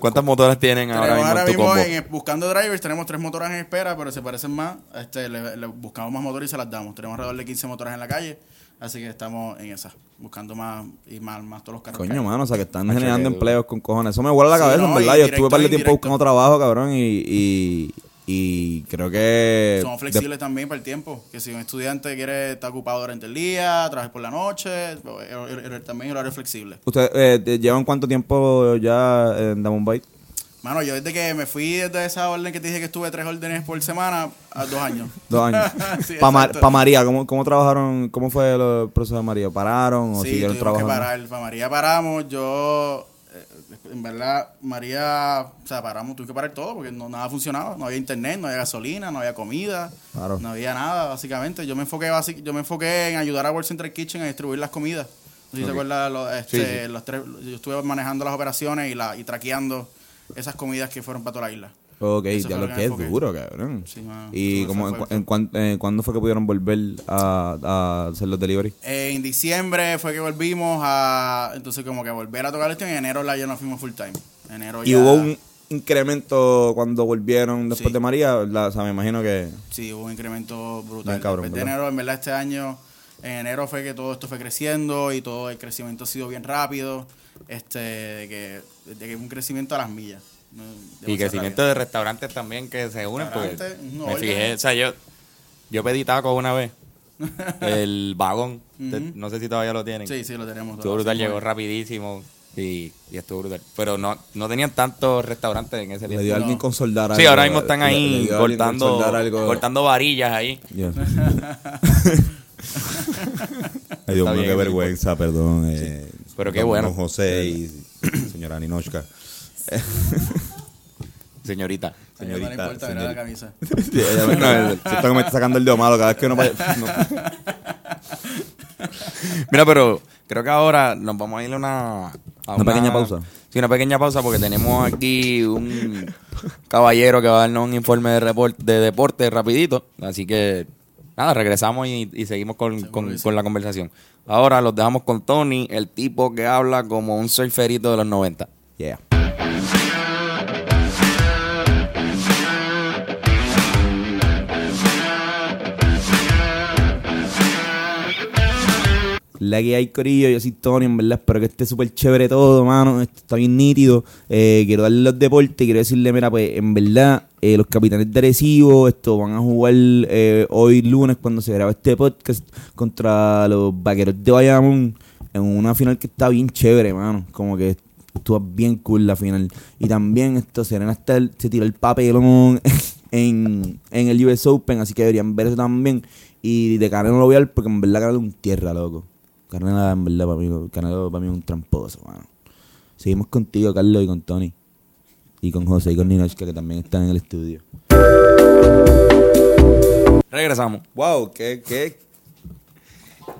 ¿Cuántas motoras tienen ahora mismo ahora mismo en- buscando drivers, tenemos tres motoras en espera, pero se parecen más. Este, le, le buscamos más motores y se las damos. Tenemos alrededor de 15 motoras en la calle, así que estamos en esa, buscando más y más, más todos los carros. Coño, mano, o sea, que están Macho, generando que- empleos con cojones. Eso me vuela la Sí, cabeza, en verdad. Yo estuve par de tiempo buscando trabajo, cabrón, y, y, y creo que... Somos flexibles también para el tiempo. Que si un estudiante quiere estar ocupado durante el día, trabajar por la noche, también horario flexible. ¿Ustedes eh, llevan cuánto tiempo ya en Damon Bite? Mano, yo desde que me fui desde esa orden que te dije que estuve tres órdenes por semana, a dos años. Dos años. Sí, Para exacto. María, ¿cómo, ¿cómo trabajaron? ¿Cómo fue el proceso de María? ¿Pararon o Sí, siguieron trabajando? parar. Para María paramos. Yo, eh, en verdad, María, o sea, paramos, tuvimos que parar todo porque no, nada funcionaba. No había internet, no había gasolina, no había comida, Claro. no había nada, básicamente. Yo me enfoqué basic- yo me enfoqué en ayudar a World Central Kitchen a distribuir las comidas. No sé si Ok. se acuerdan, los, este, Sí, sí. los tres, yo estuve manejando las operaciones y, la, y traqueando esas comidas que fueron para toda la isla. Ok, Eso ya lo que es duro, cabrón. Sí, ¿Y cómo, en, en cuán- eh, cuándo fue que pudieron volver a, a hacer los delivery? En diciembre fue que volvimos a, entonces como que volver a tocar esto. En enero la ya nos fuimos full time. Enero ¿Y ya- hubo un incremento cuando volvieron después Sí. de María? ¿verdad? O sea, me imagino que... Sí, hubo un incremento brutal. Cabrón, enero, en verdad, este año, en enero fue que todo esto fue creciendo y todo el crecimiento ha sido bien rápido. Este, de que, de que un crecimiento a las millas. ¿no? Y crecimiento rápido. de restaurantes también que se unen. Porque ujú, me fijé, o sea, yo, yo pedí taco una vez. El vagón. te- no sé si todavía lo tienen. Sí, sí, lo tenemos. Estuvo brutal, llegó rapidísimo y, y estuvo brutal. Pero no, no tenían tantos restaurantes en ese Le dio tiempo. alguien No. con soldar Sí, ahora mismo están le- le ahí cortando, cortando varillas ahí. Yeah. Ay, Dios Está mío, qué vergüenza, perdón. eh, Pero qué bueno. José y señora Ninochka. Señorita. A ella no le Señorita, importa ver señorita. la camisa. Sí, ella me- no, que me está sacando el dedo malo cada vez que uno vaya- no. Mira, pero creo que ahora nos vamos a ir a una... a Una pequeña pausa. Sí, una pequeña pausa porque tenemos aquí un caballero que va a darnos un informe de, report, de deporte rapidito. Así que nada, regresamos y, y seguimos con, con- con la conversación. Ahora los dejamos con Tony, el tipo que habla como un surferito de los 90. Yeah. La que hay corillo, yo soy Tony, en verdad, espero que esté súper chévere todo, mano, esto está bien nítido, Eh, quiero darle los deportes, quiero decirle, mira, pues, en verdad, eh, los capitanes de Arecibo, esto, van a jugar eh, hoy lunes, cuando se graba este podcast, contra los vaqueros de Bayamón, en una final que está bien chévere, mano, como que estuvo bien cool la final, y también, esto, Serena está el- se tiró el papelón en, en el US Open, así que deberían ver eso también, y de Canelo no lo voy a ver porque en verdad es un tierra, loco. Canelo, en verdad, para mí, para mí es un tramposo, mano. Seguimos contigo, Carlos, y con Tony. Y con José y con Ninochka, que también están en el estudio. Regresamos. Wow, qué, qué,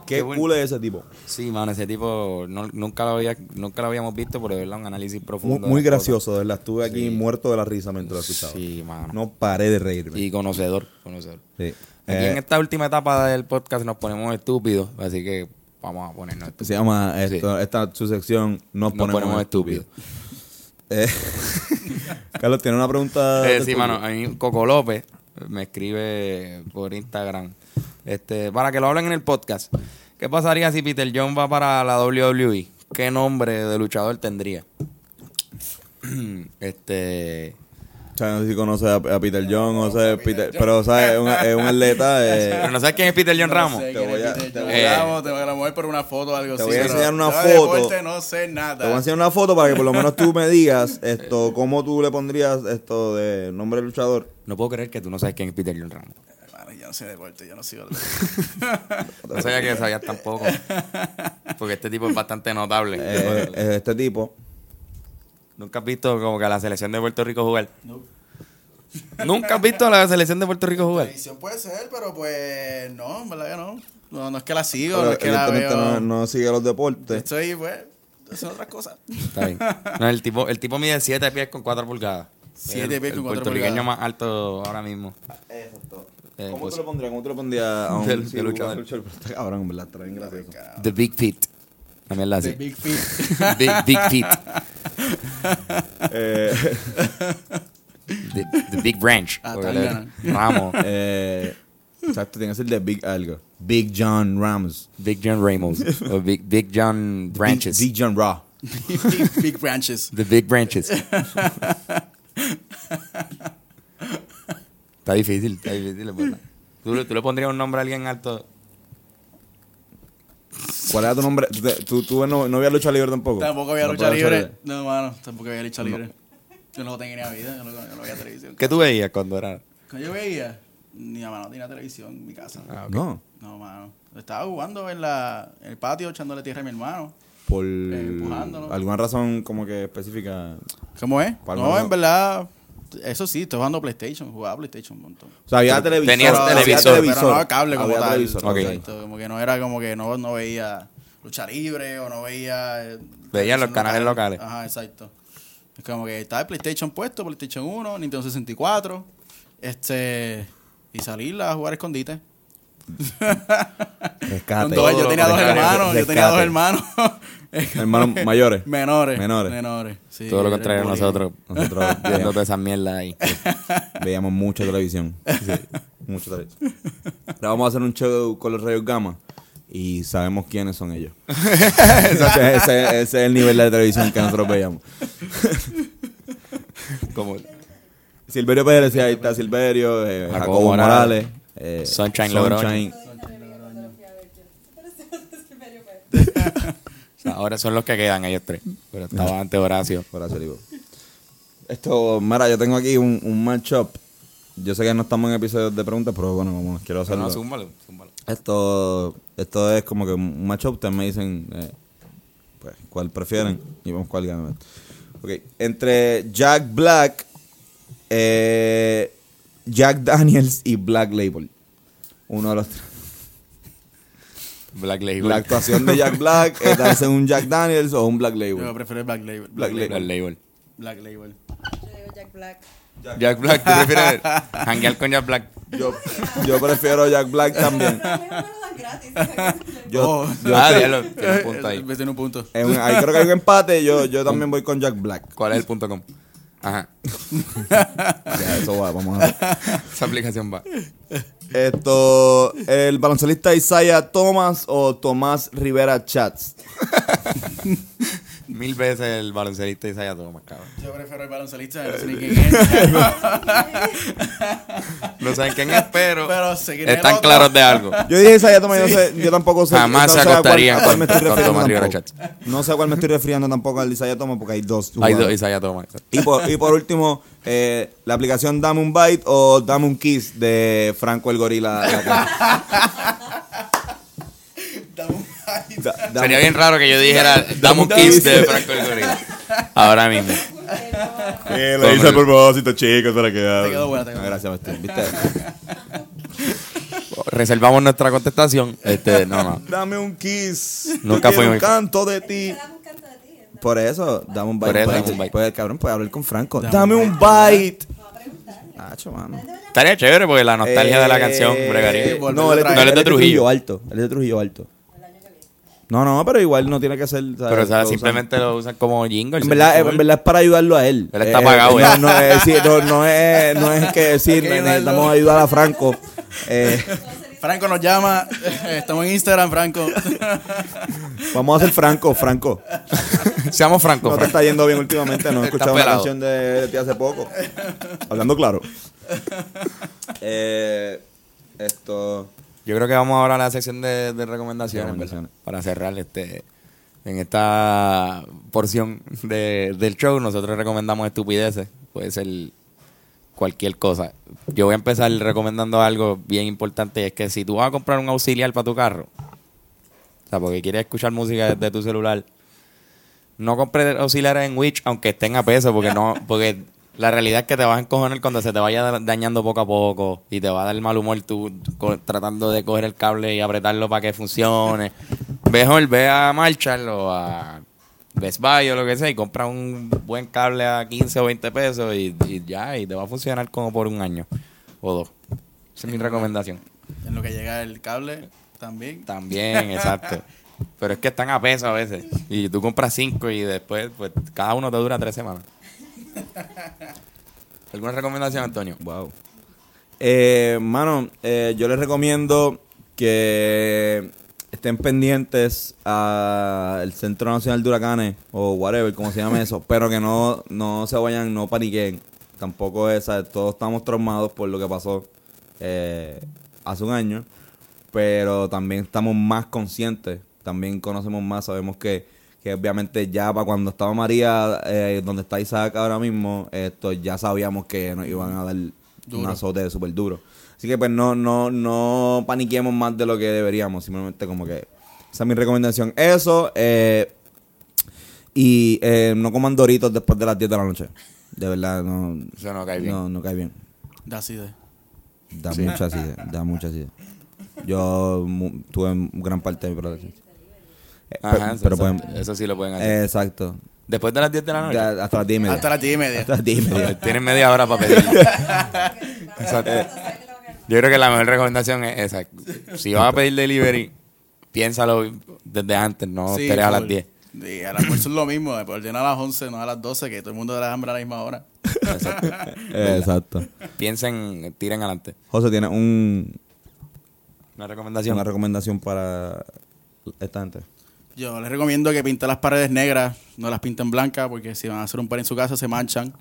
Qué buen- cool es ese tipo. Sí, mano, ese tipo no- nunca, lo había, nunca lo habíamos visto, pero de verdad un análisis profundo. Muy, gracioso, de verdad. Estuve aquí Sí. muerto de la risa mientras lo escuchaba. Sí, mano. No paré de reírme. Y conocedor, conocedor. Sí. Aquí Eh, en esta última etapa del podcast nos ponemos estúpidos, así que vamos a ponernos estúpidos. Se llama esto, esta su sección Nos, Nos ponemos, estúpidos. Eh, Carlos, ¿tiene una pregunta? Eh, sí, mano, a mí Coco López me escribe por Instagram este, para que lo hablen en el podcast. ¿Qué pasaría si Peter John va para la WWE? ¿Qué nombre de luchador tendría? este. O sea, no sé si conoces a, a Peter John, o sea, Peter, pero ¿sabes? Es un, es un atleta. eh, Pero no sabes quién es Peter John Ramos. No sé Te voy a- Peter te John voy a- Ramos, te voy a la mujer por una foto o algo Te así. voy a enseñar una foto. deporte no sé nada. Te voy a enseñar una foto para que por lo menos tú me digas esto, cómo tú le pondrías esto de nombre de luchador. No puedo creer que tú no sabes quién es Peter John Ramos. Hermano, yo no sé de deporte, yo no sigo. No sabía que sabías tampoco. Porque este tipo es bastante notable. Eh, eh, este tipo. Nunca has visto como que a la selección de Puerto Rico jugar. No. Nunca has visto a la selección de Puerto Rico jugar. Televisión puede ser, pero pues no, en verdad que no. No, no es que la sigo, pero no es que la veo. no, no sigue los deportes. Estoy, pues, son otras cosas. Está bien. No, el tipo, el tipo mide 7 pies con 4 pulgadas. Siete El- pies con el cuatro puertorriqueño pulgadas. más alto ahora mismo. Exacto. Eh, ¿Cómo pues- tú lo pondrías? ¿Cómo tú lo pondrías a un De- sí, de luchador. Cabrón, en verdad, está bien gracioso. The Big Feet. La mierda así. The Big Feet. Big, big Feet. Eh, The, the Big Branch. Ah, Ramos. eh, exacto, tiene que ser de Big algo. Big John Rams. Big John Ramos. O Big, Big John Branches. Big, Big John Raw. big, big branches. The Big Branches. está difícil, está difícil. ¿Tú, ¿Tú le pondrías un nombre a alguien alto? ¿Cuál era tu nombre? ¿Tú, tú, tú no, no habías lucha libre tampoco? Tampoco había No lucha libre. No, mano, tampoco había lucha libre. Yo no tenía ni vida, yo no, yo no veía televisión. ¿Qué tú veías cuando era? Cuando yo veía, mi mamá no tenía televisión en mi casa. Ah, No. No, mano. Estaba jugando en, la, en el patio echándole tierra a mi hermano. Por empujándolo. alguna razón como que específica. ¿Cómo es? ¿Cuál No, no? en verdad, eso sí, estoy jugando PlayStation, jugaba PlayStation un montón. O sea, había Pero televisor. tenías había televisor, Pero no cable como Había tal. televisor, Como que no era como que no, no veía lucha libre o no veía... eh, Veía los canales local. locales. Ajá, exacto. Es como que estaba el PlayStation puesto, PlayStation 1, Nintendo 64, este... Y salir a jugar escondite. Rescate. Con dos- yo tenía dos hermanos, yo tenía dos hermanos. Hermanos mayores. menores. Menores. Menores. sí, Todo lo contrario nosotros. Nosotros Viendo toda esa mierda ahí. veíamos mucha televisión. Sí, mucha televisión. Ahora vamos a hacer un show con los rayos gamma y sabemos quiénes son ellos. ese, ese- ese es el nivel de televisión que nosotros veíamos. Como Silverio Pérez, sí, ahí está Silverio, eh, Jacobo Morales, Morales, eh, Sunshine Logroño. o sea, ahora son los que quedan ellos tres. Pero estaba antes Horacio. Horacio Olivo. Esto, mira, yo tengo aquí un, un matchup. Yo sé que no estamos en episodios de preguntas, pero bueno, vamos, quiero hacerlo. no, zúmbalo, zúmbalo. Esto, esto es como que un matchup. Ustedes me dicen eh, pues, cuál prefieren y vamos cuál gana. Ok, entre Jack Black, eh, Jack Daniels y Black Label. Uno de los tres. Black Label. La actuación de Jack Black es darse un Jack Daniels o un Black Yo Label. prefiero el Black Label. Black Label. Black Label. Black Label. Yo digo Jack Black. Jack Black, ¿tú prefieres hanguear con Jack Black? Yo, yo prefiero Jack Black también. Lo. Yo, Oh. yo ah, estoy- diablo, tiene un punto ahí. Eh, Tiene un punto. en ahí creo que hay un empate. Yo, yo también voy con Jack Black. ¿Cuál es el punto com? Ajá. Ya, eso va, vamos a ver. Esa aplicación va. Esto, el baloncelista Isaiah Thomas o Tomás Rivera Chats. Mil veces el baloncelista Isaiah Thomas, cabrón. Yo prefiero el baloncelista, no sé ni quién es. No saben quién es, pero, están claros de algo. Yo dije Isaiah Thomas, yo, no sé, yo tampoco sé. Jamás no se sé a cuál- acostarían con- Rivera. No sé a cuál me estoy refiriendo tampoco al Isaiah Thomas porque hay dos. Hay dos Isaiah Thomas. Y por, y por último, eh, la aplicación Dame un Bite o Dame un Kiss de Franco el Gorila. Da- dame- Sería bien raro que yo dijera, dame un kiss de Franco el Gorila. Ahora mismo. Eh, lo hice a propósito, chicos, para que Te quedó buena, te quedó. Gracias, Bastín. ¿Viste? Reservamos nuestra contestación. Este, no, no. Dame un kiss. Nunca fue un canto de ti. Por eso, dame un bite. Por eso, dame un bite. Pues, cabrón, puede hablar con Franco. Dame Dame, un bite. Hacho, mano. Estaría chévere porque la nostalgia de la Eh, canción bregaría. volver No, él, es- de Trujillo. Trujillo Alto. Él es de Trujillo Alto. No, no, pero igual no tiene que ser. ¿sabes? Pero o sea, Lo usan. simplemente lo usan como jingle. En verdad, en verdad es para ayudarlo a él. Él está pagado, no, eh. no, es, no, no es, no es que decir, necesitamos ayudar a Franco. Eh, Franco nos llama. Estamos en Instagram, Franco. vamos a hacer Franco, Franco. Seamos francos. No te está yendo bien últimamente, no he escuchado una canción de, ti hace poco. Hablando claro. Eh, esto. Yo creo que vamos ahora a la sección de, recomendaciones, para cerrar este en esta porción de, del show. Nosotros recomendamos estupideces, puede ser cualquier cosa. Yo voy a empezar recomendando algo bien importante, es que si tú vas a comprar un auxiliar para tu carro, o sea, porque quieres escuchar música desde tu celular, no compres auxiliares en Witch, aunque estén a peso, porque no, porque la realidad es que te vas a encojonar cuando se te vaya dañando poco a poco y te va a dar mal humor tú tratando de coger el cable y apretarlo para que funcione. Mejor ve a Marshall o a Best Buy o lo que sea y compra un buen cable a 15 o 20 pesos y, ya, y te va a funcionar como por un año o dos. Esa es mi recomendación. En lo que llega el cable también. También, exacto. Pero es que están a peso a veces. Y tú compras cinco y después, pues, cada uno te dura tres semanas. ¿Alguna recomendación, Antonio? Wow. Eh, mano, eh, yo les recomiendo que estén pendientes al Centro Nacional de Huracanes o whatever, como se llama eso, pero que no, no se vayan, no paniquen. Tampoco es, todos estamos traumados por lo que pasó eh, hace un año, pero también estamos más conscientes, también conocemos más, sabemos que que obviamente ya para cuando estaba María, eh, donde está Isaac ahora mismo, esto ya sabíamos que nos iban a dar un azote súper duro. Así que pues no, no, no paniquemos más de lo que deberíamos, simplemente como que esa es mi recomendación. Eso, eh, y eh, no coman doritos después de las 10 de la noche. De verdad, no. Eso no cae bien. No, no cae bien. Da acidez. Da mucha acidez, da mucha acidez. Yo tuve gran parte de mi protección. Ajá, pero eso, sí lo pueden hacer. Exacto. Después de las 10 de la noche. hasta las 10 y media. Hasta las 10 y media. Hasta las 10 y media. Tienen media hora para pedir. Exacto. Yo creo que la mejor recomendación es esa. Si vas a pedir delivery, piénsalo desde antes, no sí, a las 10. Sí, al almuerzo es lo mismo, después ordenar a las 11, no a las 12, que todo el mundo da hambre a la misma hora. Exacto. Exacto. Piensen, tiren adelante. José, ¿tiene un... Una recomendación. Una recomendación para esta gente. Yo les recomiendo que pinten las paredes negras, no las pinten blancas, porque si van a hacer un par en su casa se manchan.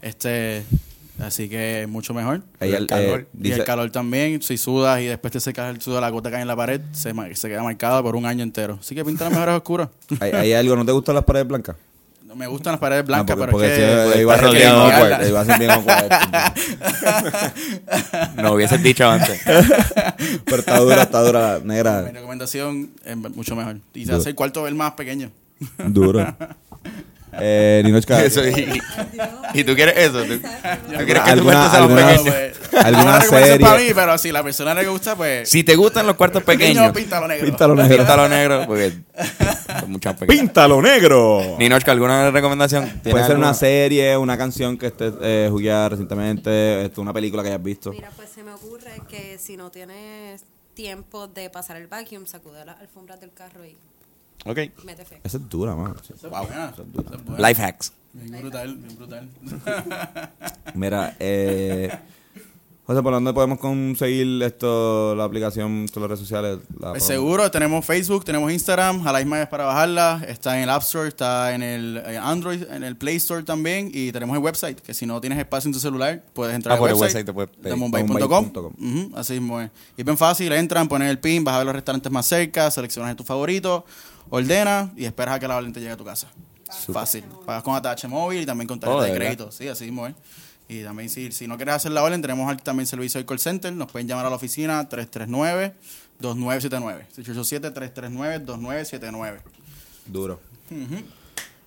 Este, así que mucho mejor. el, calor. y el calor también. Si sudas y después te secas el sudor, la gota cae en la pared, se, se queda marcada por un año entero. Así que pinta las mejores oscuras. ¿Hay, ¿Hay, algo? ¿No te gustan las paredes blancas? No me gustan las paredes blancas, no, porque, pero es que... iba, a ser bien iba a ser bien No hubiese dicho antes. pero está dura, está dura, negra. Mi recomendación es mucho mejor. Y se hace el cuarto ver más pequeño. Duro. Eh, Ninochka. Eso, y, y, tú quieres eso. ¿Tú, quieres que tu cuarto sea alguna, pequeño? Pues, alguna serie. para mí, pero si la persona le gusta, pues. Si te gustan los cuartos pequeños, píntalo negro. Píntalo negro. Píntalo negro. Porque ¡Píntalo negro! Ninochka, ¿alguna recomendación? Puede ser una serie, una canción que estés eh, jugando recientemente, una película que hayas visto. Mira, pues se me ocurre que si no tienes tiempo de pasar el vacuum, sacude las alfombras del carro y Ok. Esa es dura, mano. wow. Life hacks. Bien brutal, bien brutal. Mira, eh, José, ¿por dónde podemos conseguir esto, la aplicación, todas las redes sociales? Pues seguro, tenemos Facebook, tenemos Instagram, a la misma vez para bajarla, está en el App Store, está en el eh, Android, en el Play Store también, y tenemos el website, que si no tienes espacio en tu celular, puedes entrar ah, al website, website, así mismo es. Y bien fácil, entran, ponen el pin, vas a ver los restaurantes más cerca, seleccionas tu favorito, ordena y esperas a que la orden te llegue a tu casa. Fácil. Pagas con atache móvil y también con tarjeta oh, de, crédito. Sí, así mismo es. Y también si, si no quieres hacer la orden, tenemos también servicio de call center. Nos pueden llamar a la oficina 339-2979. 687-339-2979. Duro.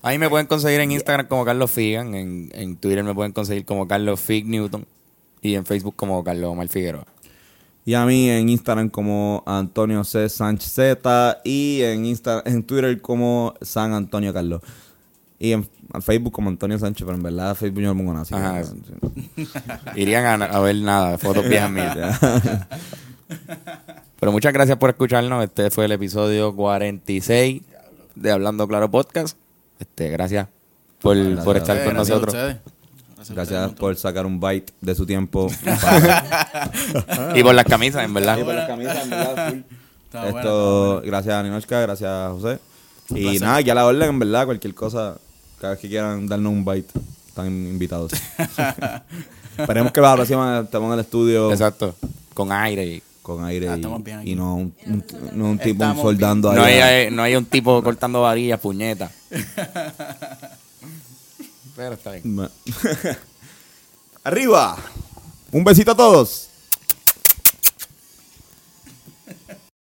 Ahí me pueden conseguir en Instagram como Carlos Figan, en, en Twitter me pueden conseguir como Carlos Fig Newton y en Facebook como Carlos Omar Figueroa. Y a mí en Instagram como Antonio C. Sánchez Z y en, Insta, en Twitter como San Antonio Carlos. Y en Facebook como Antonio Sánchez, pero en verdad Facebook yo no pongo nada. Irían a, ver nada, fotos viejas mías. pero muchas gracias por escucharnos. Este fue el episodio 46 de Hablando Claro Podcast. Este, gracias por, por estar con nosotros. Gracias, por sacar un bite de su tiempo. y por las camisas, en verdad. Y por las camisas, en verdad. Esto, gracias a Ninochka, gracias a José. Y nada, aquí a la orden, en verdad, cualquier cosa, cada vez que quieran darnos un bite, están invitados. Esperemos que la próxima estemos en el estudio. Exacto. Con aire y con aire Ah, y, no un, un- no un tipo soldando no ahí. hay, no hay un tipo cortando varillas, puñeta. Arriba. Un besito a todos.